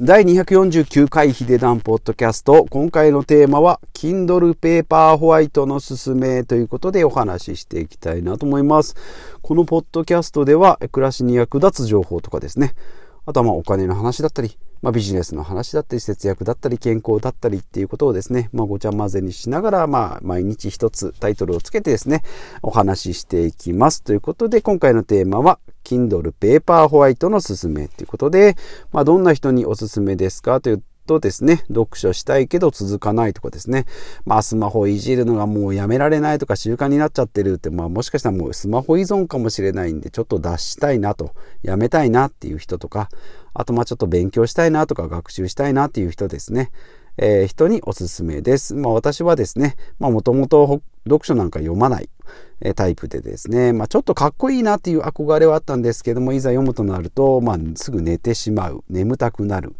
第249回ヒデダンポッドキャスト。今回のテーマは、Kindle ペーパーホワイトのすすめということでお話ししていきたいなと思います。このポッドキャストでは、暮らしに役立つ情報とかですね、あとはまあお金の話だったり、まあ、ビジネスの話だったり、節約だったり、健康だったりっていうことをですね、まあ、ごちゃ混ぜにしながら、まあ、毎日一つタイトルをつけてですね、お話ししていきます。ということで、今回のテーマは、Kindle Paper White のすすめということで、まあ、どんな人におすすめですかというとですね、読書したいけど続かないとかですね、まあスマホいじるのがもうやめられないとか習慣になっちゃってるって、まあもしかしたらもうスマホ依存かもしれないんで、ちょっと脱したいなと、やめたいなっていう人とか、あとまあちょっと勉強したいなとか学習したいなっていう人ですね。えー、人におすすめです。まあ私はですね、まあもともと読書なんか読まない、えタイプでですね、まあちょっとかっこいいなっていう憧れはあったんですけども、いざ読むとなると、まあすぐ寝てしまう、眠たくなる。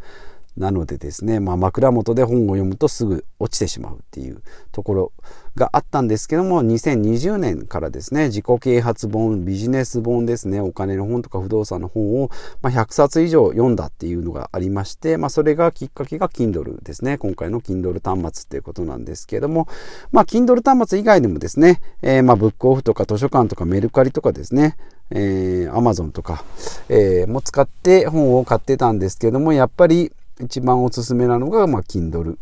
なのでですね、まあ、枕元で本を読むとすぐ落ちてしまうっていうところがあったんですけども、2020年からですね、自己啓発本、ビジネス本ですね、お金の本とか不動産の本を、ま、100冊以上読んだっていうのがありまして、まあ、それがきっかけが Kindle ですね。今回の Kindle 端末っていうことなんですけども、まあ、Kindle 端末以外でもですね、えー、まあ、ブックオフとか図書館とかメルカリとかですね、えー、Amazon とか、えー、も使って本を買ってたんですけども、やっぱり一番おすすめなのが、まあ、Kindle、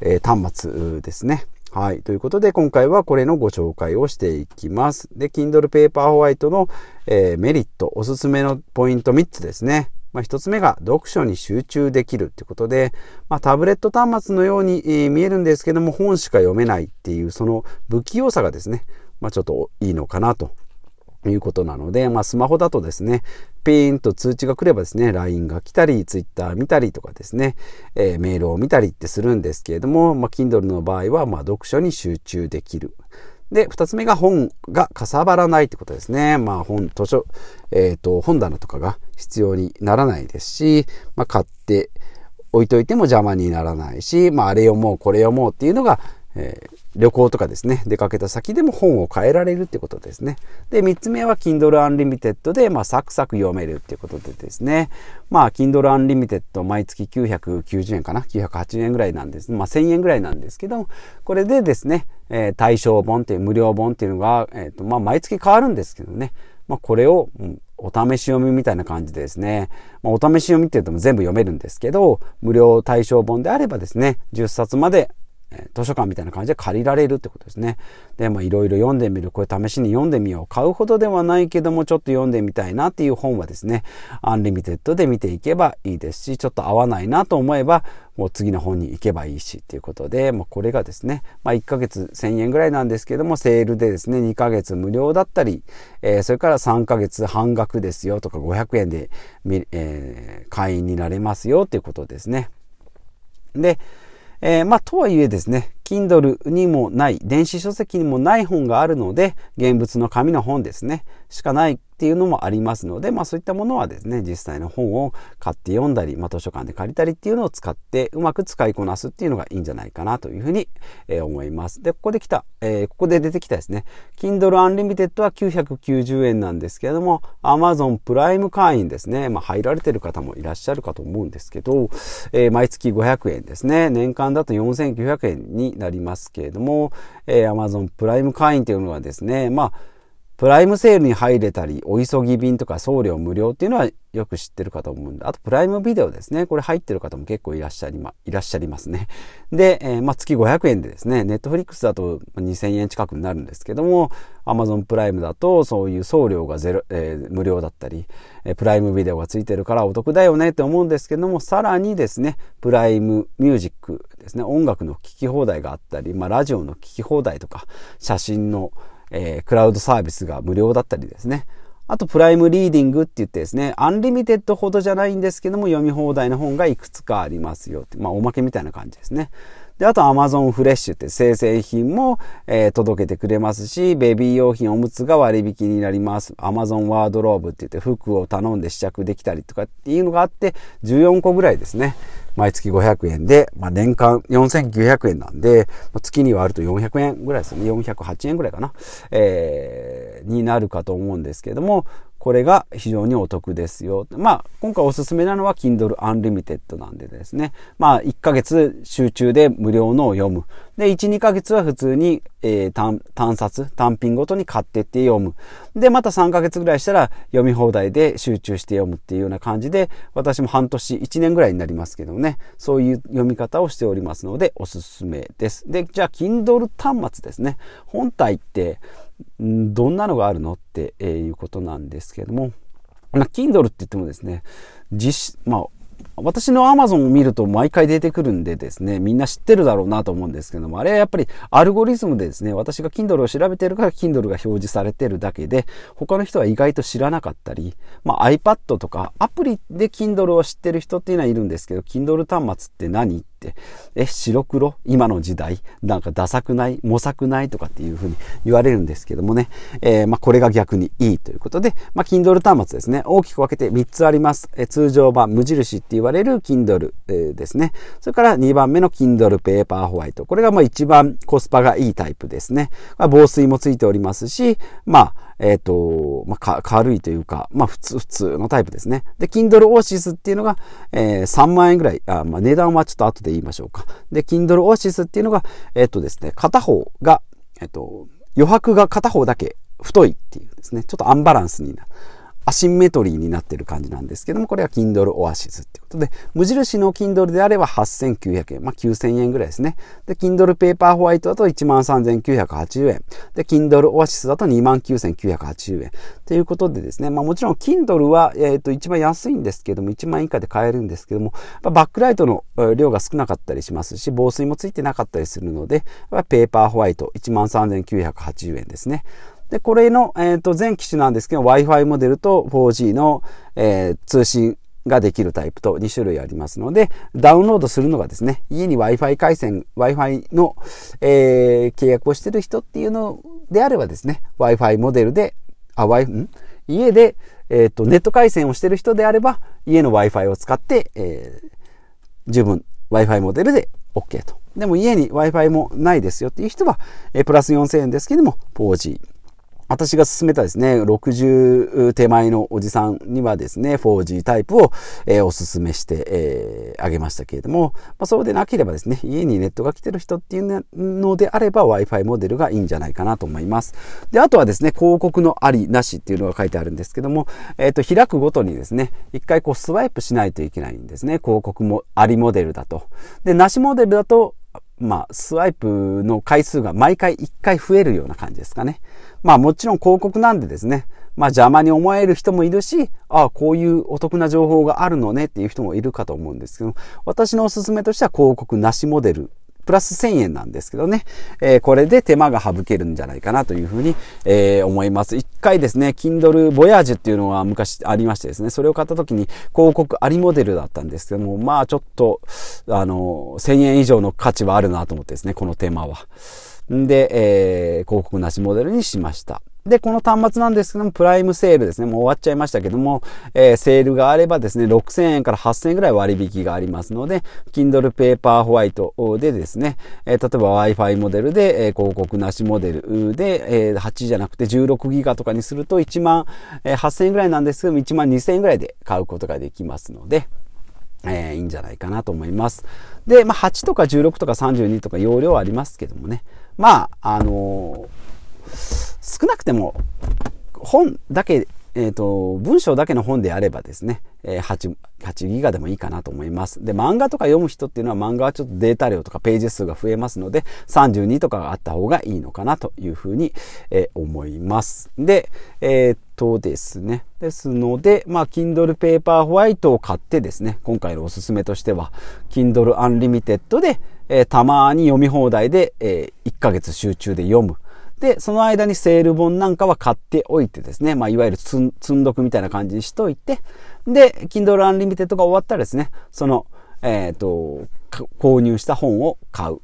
えー、端末ですね。はい。ということで、今回はこれのご紹介をしていきます。で、Kindle Paperwhite の、えー、メリット、おすすめのポイント3つですね。まあ、1つ目が読書に集中できるってことで、まあ、タブレット端末のように、えー、見えるんですけども、本しか読めないっていう、その不器用さがですね、まあ、ちょっといいのかなということなので、まあ、スマホだとですね、ピーンと通知が来ればですね、LINE が来たり、Twitter 見たりとかですね、えー、メールを見たりってするんですけれども、まあ、Kindle の場合は、まあ、読書に集中できる。で、二つ目が本がかさばらないってことですね。まあ本、図書、えっ、ー、と、本棚とかが必要にならないですし、まあ買って置いといても邪魔にならないし、まああれ読もう、これ読もうっていうのが、えー、旅行とかですね、出かけた先でも本を変えられるってことですね。で、三つ目は Kindle Unlimited で、まあ、サクサク読めるっていうことでですね、まあ、Kindle Unlimited 毎月990円かな ?980 円ぐらいなんです。まあ、1000円ぐらいなんですけど、これでですね、えー、対象本っていう無料本っていうのが、えっ、ー、と、まあ、毎月変わるんですけどね、まあ、これを、うんお試し読みみたいな感じでですね、まあ、お試し読みって言っても全部読めるんですけど、無料対象本であればですね、10冊まで図書館みたいな感じで借りられるってことですね。で、まあいろいろ読んでみる。これ試しに読んでみよう。買うほどではないけどもちょっと読んでみたいなっていう本はですね、アンリミテッドで見ていけばいいですし、ちょっと合わないなと思えば、もう次の本に行けばいいしっていうことで、もうこれがですね、まあ1ヶ月1000円ぐらいなんですけども、セールでですね、2ヶ月無料だったり、えー、それから3ヶ月半額ですよとか500円で、えー、会員になれますよっていうことですね。で、えー、まあ、とはいえですね、Kindle にもない、電子書籍にもない本があるので、現物の紙の本ですね、しかないっていうのもありますので、まあそういったものはですね、実際の本を買って読んだり、まあ図書館で借りたりっていうのを使ってうまく使いこなすっていうのがいいんじゃないかなというふうに、えー、思います。で、ここで来た、えー、ここで出てきたですね、Kindle Unlimited は990円なんですけれども、Amazon プライム会員ですね、まあ入られてる方もいらっしゃるかと思うんですけど、えー、毎月500円ですね、年間だと4900円になりますけれども、えー、Amazon プライム会員というのはですね、まあプライムセールに入れたり、お急ぎ便とか送料無料っていうのはよく知ってるかと思うんで、あとプライムビデオですね。これ入ってる方も結構いらっしゃりま、いらっしゃいますね。で、えー、まあ、月500円でですね、ネットフリックスだと2000円近くになるんですけども、アマゾンプライムだとそういう送料がゼロ、えー、無料だったり、え、プライムビデオがついてるからお得だよねって思うんですけども、さらにですね、プライムミュージックですね、音楽の聴き放題があったり、まあ、ラジオの聴き放題とか、写真のえー、クラウドサービスが無料だったりですね。あと、プライムリーディングって言ってですね、アンリミテッドほどじゃないんですけども、読み放題の本がいくつかありますよって、まあ、おまけみたいな感じですね。で、あと、アマゾンフレッシュって生成品も、えー、届けてくれますし、ベビー用品、おむつが割引になります。アマゾンワードローブって言って服を頼んで試着できたりとかっていうのがあって、14個ぐらいですね。毎月500円で、まあ、年間4900円なんで、月にはあると400円ぐらいですね。408円ぐらいかな。えー、になるかと思うんですけども、これが非常にお得ですよ。まあ、今回おすすめなのは Kindle Unlimited なんでですね。まあ、1ヶ月集中で無料のを読む。で、1、2ヶ月は普通に、えー、単、単冊、単品ごとに買ってって読む。で、また3ヶ月ぐらいしたら読み放題で集中して読むっていうような感じで、私も半年、1年ぐらいになりますけどね、そういう読み方をしておりますので、おすすめです。で、じゃあ、Kindle 端末ですね。本体って、どんなのがあるのっていうことなんですけども、まあ、Kindle って言ってもですね、実、まあ、私の Amazon を見ると毎回出てくるんでですね、みんな知ってるだろうなと思うんですけども、あれはやっぱりアルゴリズムでですね、私が Kindle を調べてるから Kindle が表示されてるだけで、他の人は意外と知らなかったり、まあ iPad とかアプリで Kindle を知ってる人っていうのはいるんですけど、Kindle 端末って何、え、白黒？今の時代？なんかダサくない？模索ない？とかっていうふうに言われるんですけどもね。えー、まあ、これが逆にいいということで、まあ、Kindle 端末ですね。大きく分けて3つあります。え通常版、無印って言われる Kindle、えー、ですね。それから2番目の Kindle Paper White。これがまあ一番コスパがいいタイプですね。ま、防水もついておりますし、まあ、えっ、ー、と、まあ、軽いというか、まあ、普通、普通のタイプですね。で、Kindle Oasis っていうのが、えー、3万円ぐらい、あまあ、値段はちょっと後で言いましょうか。で、Kindle Oasis っていうのが、えっ、ー、とですね、片方が、えっ、と、余白が片方だけ太いっていうですね、ちょっとアンバランスになる。アシンメトリーになってる感じなんですけども、これは Kindle Oasis ってことで、無印の Kindle であれば8900円、まあ、9000円ぐらいですね。で、Kindle Paper White だと13,980円。で、Kindle Oasis だと29,980円。ということでですね、まあもちろん Kindle は、えっ、ー、と一番安いんですけども、1万円以下で買えるんですけども、バックライトの量が少なかったりしますし、防水もついてなかったりするので、ペーパーホワイト13,980円ですね。で、これの、えっ、ー、と、全機種なんですけど、Wi-Fi モデルと 4G の、えー、通信ができるタイプと2種類ありますので、ダウンロードするのがですね、家に Wi-Fi 回線、Wi-Fi の、えー、契約をしてる人っていうのであればですね、Wi-Fi モデルで、あ、Wi、ん？家で、えっ、ー、と、ネット回線をしてる人であれば、家の Wi-Fi を使って、えー、十分 Wi-Fi モデルで OK と。でも家に Wi-Fi もないですよっていう人は、えー、プラス4000円ですけども、4G。私が勧めたですね、60手前のおじさんにはですね、4G タイプを、えー、お勧めして、えー、あげましたけれども、まあ、そうでなければですね、家にネットが来てる人っていうのであれば Wi-Fi モデルがいいんじゃないかなと思います。で、あとはですね、広告のありなしっていうのが書いてあるんですけども、えっ、ー、と、開くごとにですね、一回こうスワイプしないといけないんですね。広告もありモデルだと。で、なしモデルだと、まあ、スワイプの回数が毎回1回増えるような感じですかね。まあもちろん広告なんでですね、まあ邪魔に思える人もいるし、ああ、こういうお得な情報があるのねっていう人もいるかと思うんですけど、私のおすすめとしては広告なしモデルプラス1000円なんですけどね、えー、これで手間が省けるんじゃないかなというふうに、えー、思います。一回ですね、Kindle Voyage っていうのは昔ありましてですね、それを買った時に広告ありモデルだったんですけども、まあちょっと、あの、1000円以上の価値はあるなと思ってですね、この手間は。んで、えー、広告なしモデルにしました。で、この端末なんですけども、プライムセールですね。もう終わっちゃいましたけども、えー、セールがあればですね、6000円から8000円ぐらい割引がありますので、Kindle Paper White でですね、えー、例えば Wi-Fi モデルで、えー、広告なしモデルで、えー、8じゃなくて16ギガとかにすると1万、えー、8000円ぐらいなんですけども、1万2000円ぐらいで買うことができますので、えー、いいんじゃないかなと思います。で、まあ、8とか16とか32とか容量ありますけどもね。まあ、あのー、少なくても、本だけ、えっ、ー、と、文章だけの本であればですね、え、8、8ギガでもいいかなと思います。で、漫画とか読む人っていうのは漫画はちょっとデータ量とかページ数が増えますので、32とかがあった方がいいのかなというふうに、えー、思います。で、えー、っとですね。ですので、まあ、Kindle Paper White を買ってですね、今回のおすすめとしては、Kindle Unlimited で、えー、たまに読み放題で、えー、1ヶ月集中で読む。で、その間にセール本なんかは買っておいてですね、まあ、いわゆる積んどくみたいな感じにしといて、で、Kindle Unlimited が終わったらですね、その、えっ、ー、と、購入した本を買う。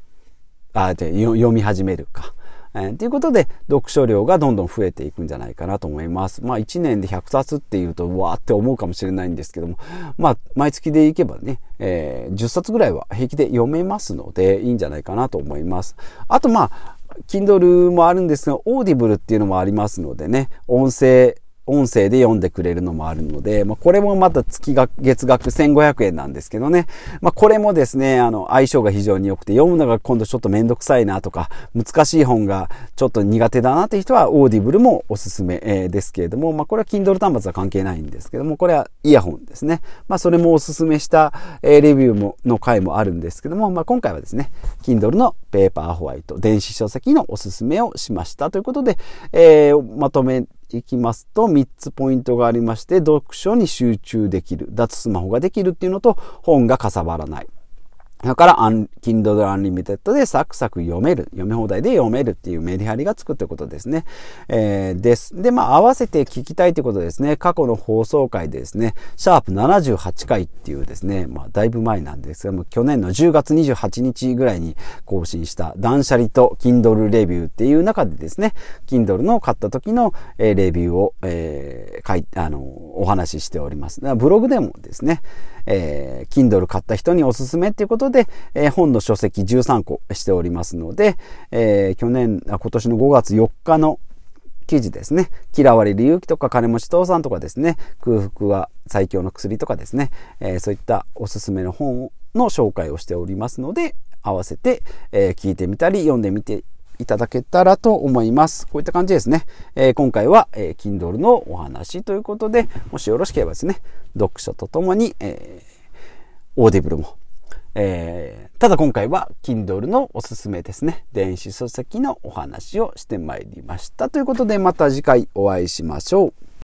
あ、で、読み始めるか。えー、ということで、読書量がどんどん増えていくんじゃないかなと思います。まあ、1年で100冊っていうと、わーって思うかもしれないんですけども、まあ、毎月でいけばね、えー、10冊ぐらいは平気で読めますので、いいんじゃないかなと思います。あと、まあ、Kindle もあるんですが、 Audible っていうのもありますのでね、音声、音声で読んでくれるのもあるので、まあ、これもまた月額、月額1500円なんですけどね。まあ、これもですね、あの、相性が非常に良くて、読むのが今度ちょっとめんどくさいなとか、難しい本がちょっと苦手だなっていう人は、 Audible もおすすめ、ですけれども、まあ、これは Kindle 端末は関係ないんですけども、これはイヤホンですね。まあ、それもおすすめした、え、レビューも、の回もあるんですけども、まあ、今回はですね、Kindle の Paperwhite、電子書籍のおすすめをしましたということで、えー、まとめいきますと、3つポイントがありまして、読書に集中できる、脱スマホができるっていうのと、本がかさばらない。だから、Kindle Unlimited でサクサク読める、読み放題で読めるっていうメリハリがつくってことですね。えー、です。で、まあ、合わせて聞きたいってことですね。過去の放送回でですね、シャープ78回っていうですね、まあ、だいぶ前なんですが、もう去年の10月28日ぐらいに更新した断捨離と Kindle レビューっていう中でですね、Kindle の買った時の、レビューを、えー、書いあの、お話ししております。ブログでもですね、えー、Kindle 買った人におすすめっていうことで、えー、本の書籍13個しておりますので、えー、去年、今年の5月4日の記事ですね。嫌われる勇気とか金持ち父さんとかですね。空腹は最強の薬とかですね。えー、そういったおすすめの本の紹介をしておりますので、合わせて、えー、聞いてみたり読んでみていただけたらと思います。こういった感じですね。えー、今回は、えー、Kindle のお話ということで、もしよろしければですね、読書とともに、えー、 Audible も、えー、ただ今回は Kindle のおすすめですね。電子書籍のお話をしてまいりました。ということでまた次回お会いしましょう。